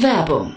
Werbung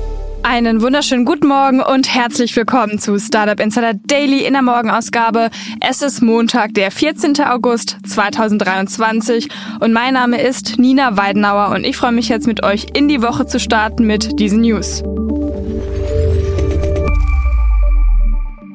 Einen wunderschönen guten Morgen und herzlich willkommen zu Startup Insider Daily in der Morgenausgabe. Es ist Montag, der 14. August 2023 und mein Name ist Nina Weidenauer und ich freue mich jetzt mit euch in die Woche zu starten mit diesen News.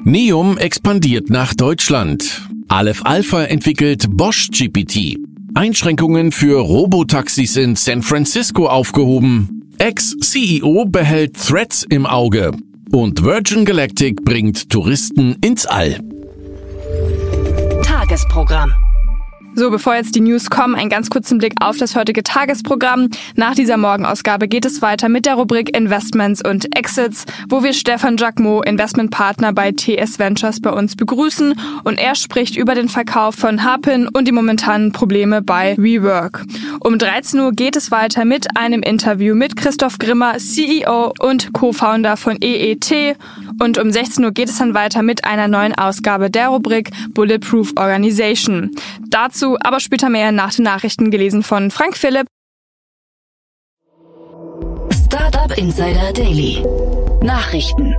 Neum expandiert nach Deutschland. Aleph Alpha entwickelt Bosch GPT. Einschränkungen für Robotaxis in San Francisco aufgehoben. Ex-CEO behält Threats im Auge und Virgin Galactic bringt Touristen ins All. Tagesprogramm. So, bevor jetzt die News kommen, ein ganz kurzen Blick auf das heutige Tagesprogramm. Nach dieser Morgenausgabe geht es weiter mit der Rubrik Investments und Exits, wo wir Stefan Jacquemot, Investmentpartner bei TS Ventures, bei uns begrüßen und er spricht über den Verkauf von Harpin und die momentanen Probleme bei WeWork. Um 13 Uhr geht es weiter mit einem Interview mit Christoph Grimmer, CEO und Co-Founder von EET und um 16 Uhr geht es dann weiter mit einer neuen Ausgabe der Rubrik Bulletproof Organization. Dazu dazu aber später mehr nach den Nachrichten gelesen von Frank Philipp. Startup Insider Daily. Nachrichten.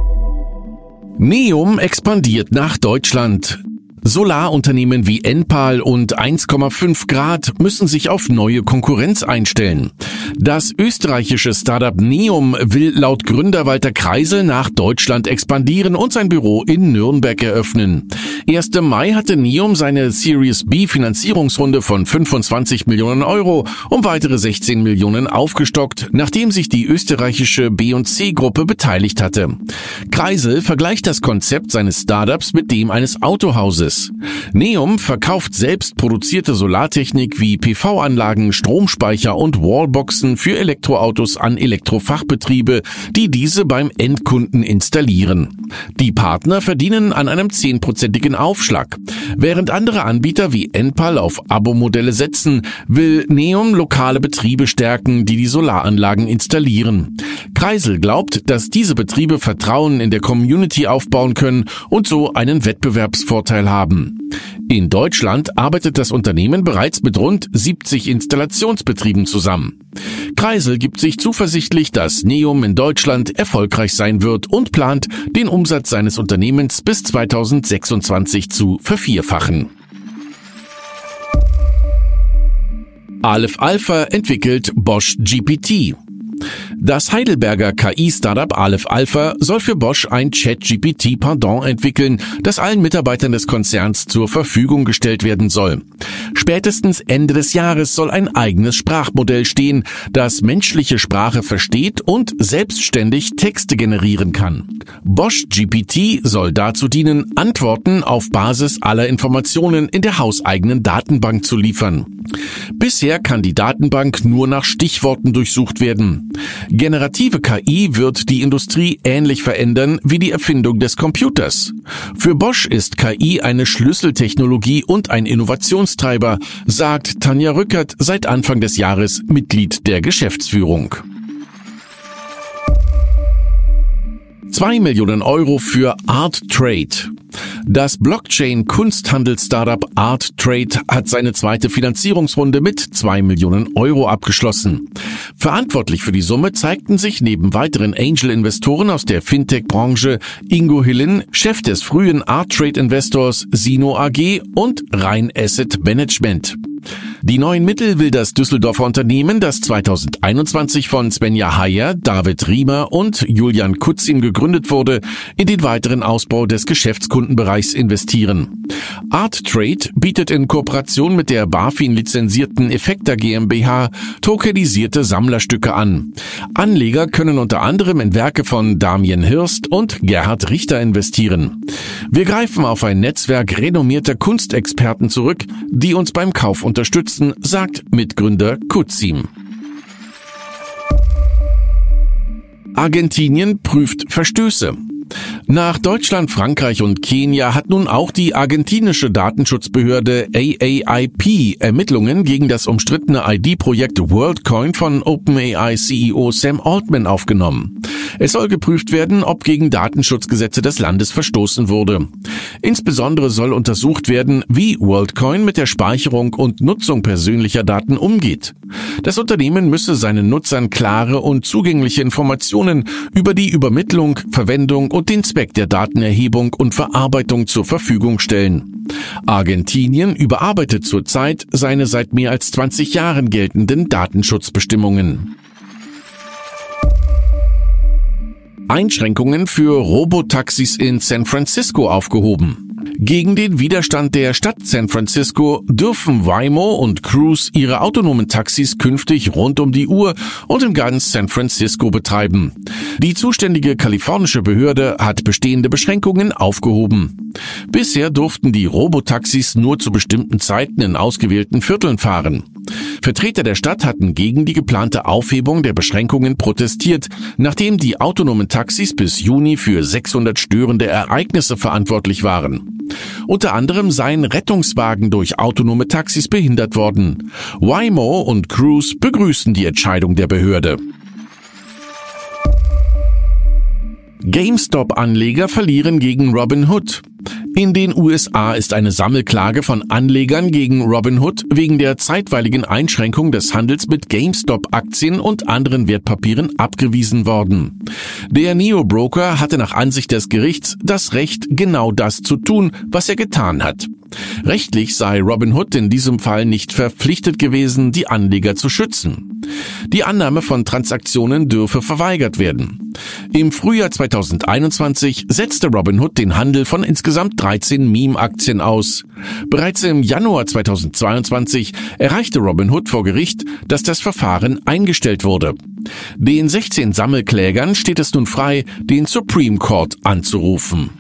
Neum expandiert nach Deutschland. Solarunternehmen wie Enpal und 1,5 Grad müssen sich auf neue Konkurrenz einstellen. Das österreichische Startup Neum will laut Gründer Walter Kreisel nach Deutschland expandieren und sein Büro in Nürnberg eröffnen. Erst im Mai hatte Neum seine Series B Finanzierungsrunde von 25 Millionen Euro um weitere 16 Millionen aufgestockt, nachdem sich die österreichische B&C Gruppe beteiligt hatte. Kreisel vergleicht das Konzept seines Startups mit dem eines Autohauses. Neum verkauft selbst produzierte Solartechnik wie PV-Anlagen, Stromspeicher und Wallboxen für Elektroautos an Elektrofachbetriebe, die diese beim Endkunden installieren. Die Partner verdienen an einem zehnprozentigen Aufschlag. Während andere Anbieter wie Enpal auf Abo-Modelle setzen, will Neum lokale Betriebe stärken, die die Solaranlagen installieren. Kreisel glaubt, dass diese Betriebe Vertrauen in der Community aufbauen können und so einen Wettbewerbsvorteil haben haben. In Deutschland arbeitet das Unternehmen bereits mit rund 70 Installationsbetrieben zusammen. Kreisel gibt sich zuversichtlich, dass Neum in Deutschland erfolgreich sein wird und plant, den Umsatz seines Unternehmens bis 2026 zu vervierfachen. Aleph Alpha entwickelt Bosch GPT. Das Heidelberger KI-Startup Aleph Alpha soll für Bosch ein Chat-GPT-Pardon entwickeln, das allen Mitarbeitern des Konzerns zur Verfügung gestellt werden soll. Spätestens Ende des Jahres soll ein eigenes Sprachmodell stehen, das menschliche Sprache versteht und selbstständig Texte generieren kann. Bosch GPT soll dazu dienen, Antworten auf Basis aller Informationen in der hauseigenen Datenbank zu liefern. Bisher kann die Datenbank nur nach Stichworten durchsucht werden. Generative KI wird die Industrie ähnlich verändern wie die Erfindung des Computers. Für Bosch ist KI eine Schlüsseltechnologie und ein Innovationstreiber, sagt Tanja Rückert seit Anfang des Jahres Mitglied der Geschäftsführung. 2 Millionen Euro für Art Trade. Das Blockchain-Kunsthandel-Startup Art Trade hat seine zweite Finanzierungsrunde mit 2 Millionen Euro abgeschlossen. Verantwortlich für die Summe zeigten sich neben weiteren Angel-Investoren aus der Fintech-Branche Ingo Hillen, Chef des frühen Art Trade Investors Sino AG und Rhein Asset Management. Die neuen Mittel will das Düsseldorfer Unternehmen, das 2021 von Svenja Heyer, David Riemer und Julian Kutzin gegründet wurde, in den weiteren Ausbau des Geschäftskundenbereichs investieren. Art Trade bietet in Kooperation mit der BaFin lizenzierten Effekter GmbH tokenisierte Sammlerstücke an. Anleger können unter anderem in Werke von Damien Hirst und Gerhard Richter investieren. Wir greifen auf ein Netzwerk renommierter Kunstexperten zurück, die uns beim Kauf unterstützen, sagt Mitgründer Kutzim. Argentinien prüft Verstöße. Nach Deutschland, Frankreich und Kenia hat nun auch die argentinische Datenschutzbehörde AAIP Ermittlungen gegen das umstrittene ID-Projekt WorldCoin von OpenAI CEO Sam Altman aufgenommen. Es soll geprüft werden, ob gegen Datenschutzgesetze des Landes verstoßen wurde. Insbesondere soll untersucht werden, wie WorldCoin mit der Speicherung und Nutzung persönlicher Daten umgeht. Das Unternehmen müsse seinen Nutzern klare und zugängliche Informationen über die Übermittlung, Verwendung und den Zweck der Datenerhebung und Verarbeitung zur Verfügung stellen. Argentinien überarbeitet zurzeit seine seit mehr als 20 Jahren geltenden Datenschutzbestimmungen. Einschränkungen für Robotaxis in San Francisco aufgehoben. Gegen den Widerstand der Stadt San Francisco dürfen Waymo und Cruise ihre autonomen Taxis künftig rund um die Uhr und in ganz San Francisco betreiben. Die zuständige kalifornische Behörde hat bestehende Beschränkungen aufgehoben. Bisher durften die Robotaxis nur zu bestimmten Zeiten in ausgewählten Vierteln fahren. Vertreter der Stadt hatten gegen die geplante Aufhebung der Beschränkungen protestiert, nachdem die autonomen Taxis bis Juni für 600 störende Ereignisse verantwortlich waren. Unter anderem seien Rettungswagen durch autonome Taxis behindert worden. Waymo und Cruise begrüßen die Entscheidung der Behörde. GameStop-Anleger verlieren gegen Robinhood. In den USA ist eine Sammelklage von Anlegern gegen Robinhood wegen der zeitweiligen Einschränkung des Handels mit GameStop-Aktien und anderen Wertpapieren abgewiesen worden. Der Neo-Broker hatte nach Ansicht des Gerichts das Recht, genau das zu tun, was er getan hat. Rechtlich sei Robinhood in diesem Fall nicht verpflichtet gewesen, die Anleger zu schützen. Die Annahme von Transaktionen dürfe verweigert werden. Im Frühjahr 2021 setzte Robinhood den Handel von insgesamt 13 Meme-Aktien aus. Bereits im Januar 2022 erreichte Robinhood vor Gericht, dass das Verfahren eingestellt wurde. Den 16 Sammelklägern steht es nun frei, den Supreme Court anzurufen.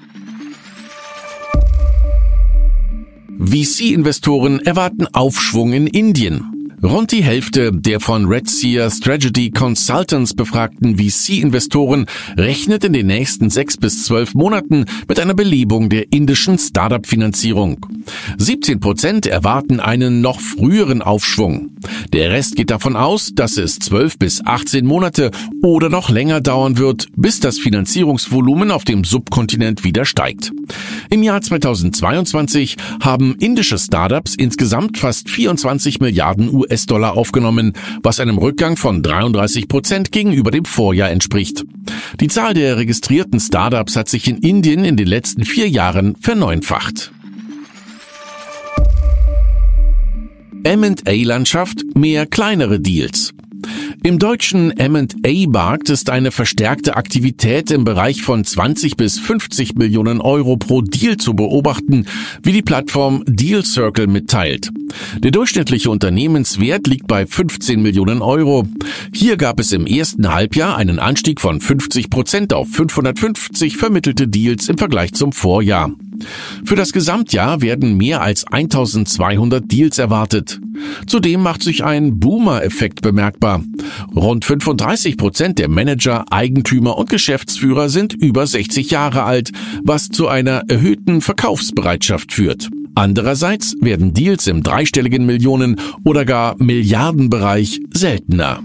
VC-Investoren erwarten Aufschwung in Indien. Rund die Hälfte der von Red Seer Strategy Consultants befragten VC-Investoren rechnet in den nächsten sechs bis zwölf Monaten mit einer Belebung der indischen Startup-Finanzierung. 17 Prozent erwarten einen noch früheren Aufschwung. Der Rest geht davon aus, dass es zwölf bis 18 Monate oder noch länger dauern wird, bis das Finanzierungsvolumen auf dem Subkontinent wieder steigt. Im Jahr 2022 haben indische Startups insgesamt fast 24 Milliarden US US-Dollar aufgenommen, was einem Rückgang von 33 Prozent gegenüber dem Vorjahr entspricht. Die Zahl der registrierten Startups hat sich in Indien in den letzten vier Jahren verneunfacht. M&A-Landschaft mehr kleinere Deals. Im deutschen M&A-Markt ist eine verstärkte Aktivität im Bereich von 20 bis 50 Millionen Euro pro Deal zu beobachten, wie die Plattform Deal Circle mitteilt. Der durchschnittliche Unternehmenswert liegt bei 15 Millionen Euro. Hier gab es im ersten Halbjahr einen Anstieg von 50 Prozent auf 550 vermittelte Deals im Vergleich zum Vorjahr. Für das Gesamtjahr werden mehr als 1200 Deals erwartet. Zudem macht sich ein Boomer-Effekt bemerkbar. Rund 35 Prozent der Manager, Eigentümer und Geschäftsführer sind über 60 Jahre alt, was zu einer erhöhten Verkaufsbereitschaft führt. Andererseits werden Deals im dreistelligen Millionen- oder gar Milliardenbereich seltener.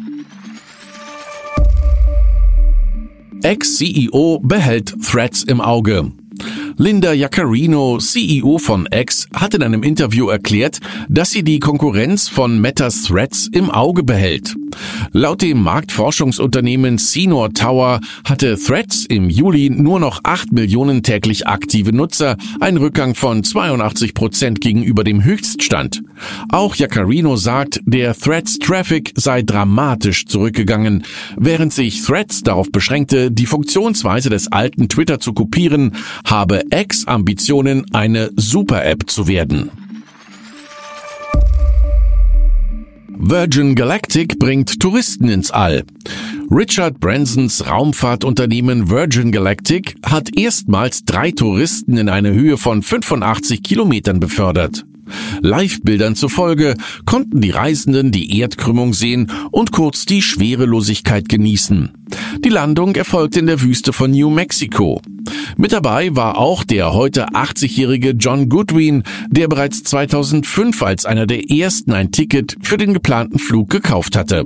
Ex-CEO behält Threads im Auge. Linda Jaccarino, CEO von X, hat in einem Interview erklärt, dass sie die Konkurrenz von Meta Threads im Auge behält. Laut dem Marktforschungsunternehmen Senor Tower hatte Threads im Juli nur noch 8 Millionen täglich aktive Nutzer, ein Rückgang von 82 Prozent gegenüber dem Höchststand. Auch Jacarino sagt, der Threads Traffic sei dramatisch zurückgegangen, während sich Threads darauf beschränkte, die Funktionsweise des alten Twitter zu kopieren, habe X Ambitionen, eine Super-App zu werden. Virgin Galactic bringt Touristen ins All. Richard Bransons Raumfahrtunternehmen Virgin Galactic hat erstmals drei Touristen in eine Höhe von 85 Kilometern befördert. Live-Bildern zufolge konnten die Reisenden die Erdkrümmung sehen und kurz die Schwerelosigkeit genießen. Die Landung erfolgte in der Wüste von New Mexico. Mit dabei war auch der heute 80-jährige John Goodwin, der bereits 2005 als einer der ersten ein Ticket für den geplanten Flug gekauft hatte.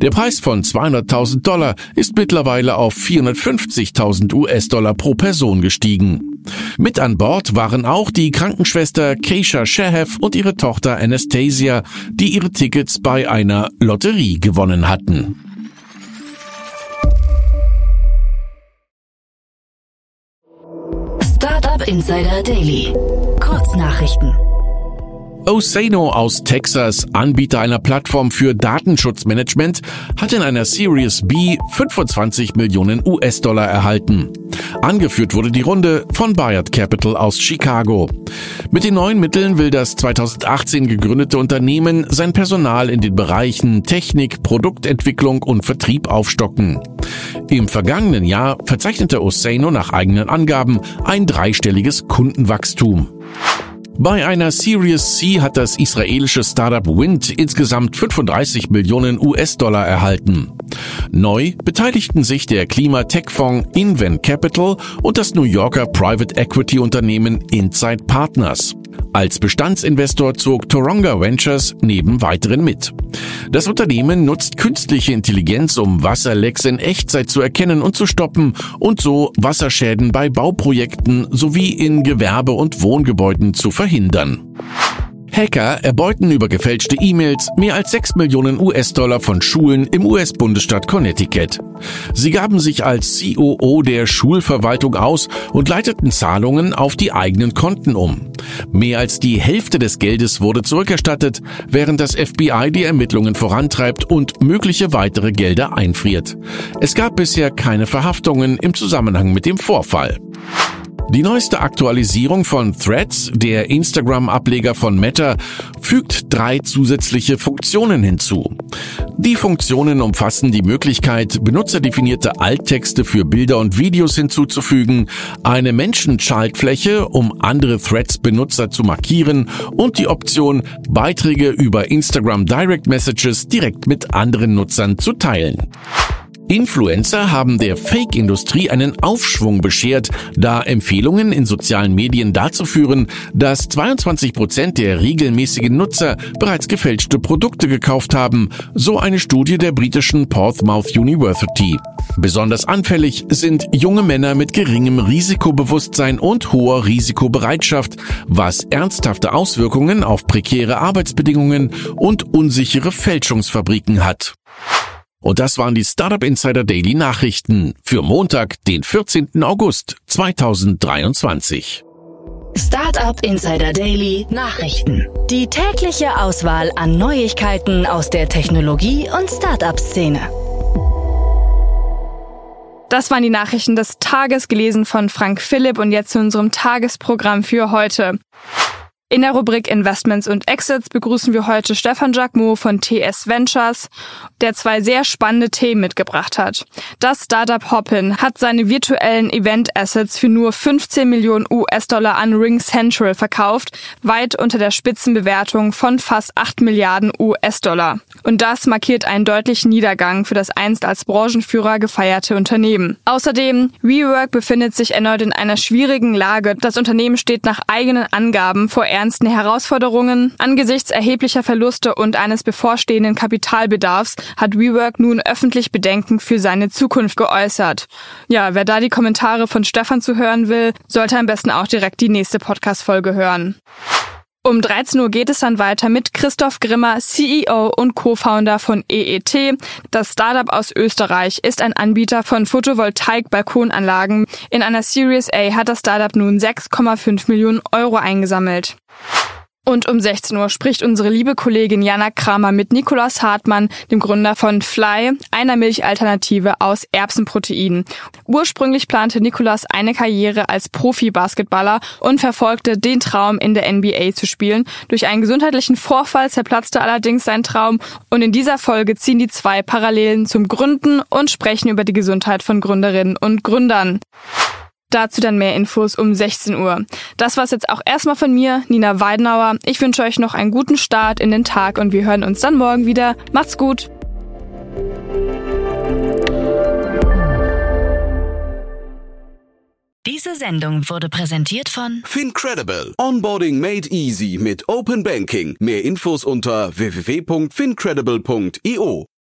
Der Preis von 200.000 Dollar ist mittlerweile auf 450.000 US-Dollar pro Person gestiegen. Mit an Bord waren auch die Krankenschwester Keisha Shehev und ihre Tochter Anastasia, die ihre Tickets bei einer Lotterie gewonnen hatten. Startup Insider Daily. Kurznachrichten. Osano aus Texas, Anbieter einer Plattform für Datenschutzmanagement, hat in einer Series B 25 Millionen US-Dollar erhalten. Angeführt wurde die Runde von Bayard Capital aus Chicago. Mit den neuen Mitteln will das 2018 gegründete Unternehmen sein Personal in den Bereichen Technik, Produktentwicklung und Vertrieb aufstocken. Im vergangenen Jahr verzeichnete Osano nach eigenen Angaben ein dreistelliges Kundenwachstum. Bei einer Series C hat das israelische Startup Wind insgesamt 35 Millionen US-Dollar erhalten. Neu beteiligten sich der Klimatech-Fonds Invent Capital und das New Yorker Private Equity Unternehmen Inside Partners. Als Bestandsinvestor zog Toronga Ventures neben weiteren mit. Das Unternehmen nutzt künstliche Intelligenz, um Wasserlecks in Echtzeit zu erkennen und zu stoppen und so Wasserschäden bei Bauprojekten sowie in Gewerbe- und Wohngebäuden zu verhindern. Hacker erbeuten über gefälschte E-Mails mehr als 6 Millionen US-Dollar von Schulen im US-Bundesstaat Connecticut. Sie gaben sich als COO der Schulverwaltung aus und leiteten Zahlungen auf die eigenen Konten um. Mehr als die Hälfte des Geldes wurde zurückerstattet, während das FBI die Ermittlungen vorantreibt und mögliche weitere Gelder einfriert. Es gab bisher keine Verhaftungen im Zusammenhang mit dem Vorfall. Die neueste Aktualisierung von Threads, der Instagram-Ableger von Meta, fügt drei zusätzliche Funktionen hinzu. Die Funktionen umfassen die Möglichkeit, benutzerdefinierte Alttexte für Bilder und Videos hinzuzufügen, eine Menschenschaltfläche, um andere Threads-Benutzer zu markieren und die Option, Beiträge über Instagram Direct Messages direkt mit anderen Nutzern zu teilen. Influencer haben der Fake-Industrie einen Aufschwung beschert, da Empfehlungen in sozialen Medien dazu führen, dass 22 Prozent der regelmäßigen Nutzer bereits gefälschte Produkte gekauft haben, so eine Studie der britischen Portsmouth University. Besonders anfällig sind junge Männer mit geringem Risikobewusstsein und hoher Risikobereitschaft, was ernsthafte Auswirkungen auf prekäre Arbeitsbedingungen und unsichere Fälschungsfabriken hat. Und das waren die Startup Insider Daily Nachrichten für Montag, den 14. August 2023. Startup Insider Daily Nachrichten. Die tägliche Auswahl an Neuigkeiten aus der Technologie- und Startup-Szene. Das waren die Nachrichten des Tages, gelesen von Frank Philipp und jetzt zu unserem Tagesprogramm für heute. In der Rubrik Investments und Exits begrüßen wir heute Stefan Jacquemot von TS Ventures, der zwei sehr spannende Themen mitgebracht hat. Das Startup Hopin hat seine virtuellen Event-Assets für nur 15 Millionen US-Dollar an Ring Central verkauft, weit unter der Spitzenbewertung von fast 8 Milliarden US-Dollar. Und das markiert einen deutlichen Niedergang für das einst als Branchenführer gefeierte Unternehmen. Außerdem, WeWork befindet sich erneut in einer schwierigen Lage. Das Unternehmen steht nach eigenen Angaben vor ernsten Herausforderungen. Angesichts erheblicher Verluste und eines bevorstehenden Kapitalbedarfs hat WeWork nun öffentlich Bedenken für seine Zukunft geäußert. Ja, wer da die Kommentare von Stefan zu hören will, sollte am besten auch direkt die nächste Podcast-Folge hören. Um 13 Uhr geht es dann weiter mit Christoph Grimmer, CEO und Co-Founder von EET. Das Startup aus Österreich ist ein Anbieter von Photovoltaik-Balkonanlagen. In einer Series A hat das Startup nun 6,5 Millionen Euro eingesammelt. Und um 16 Uhr spricht unsere liebe Kollegin Jana Kramer mit Nikolaus Hartmann, dem Gründer von Fly, einer Milchalternative aus Erbsenproteinen. Ursprünglich plante Nikolaus eine Karriere als Profi-Basketballer und verfolgte den Traum, in der NBA zu spielen. Durch einen gesundheitlichen Vorfall zerplatzte allerdings sein Traum und in dieser Folge ziehen die zwei Parallelen zum Gründen und sprechen über die Gesundheit von Gründerinnen und Gründern. Dazu dann mehr Infos um 16 Uhr. Das war's jetzt auch erstmal von mir, Nina Weidenauer. Ich wünsche euch noch einen guten Start in den Tag und wir hören uns dann morgen wieder. Macht's gut! Diese Sendung wurde präsentiert von Fincredible. Onboarding made easy mit Open Banking. Mehr Infos unter www.fincredible.io.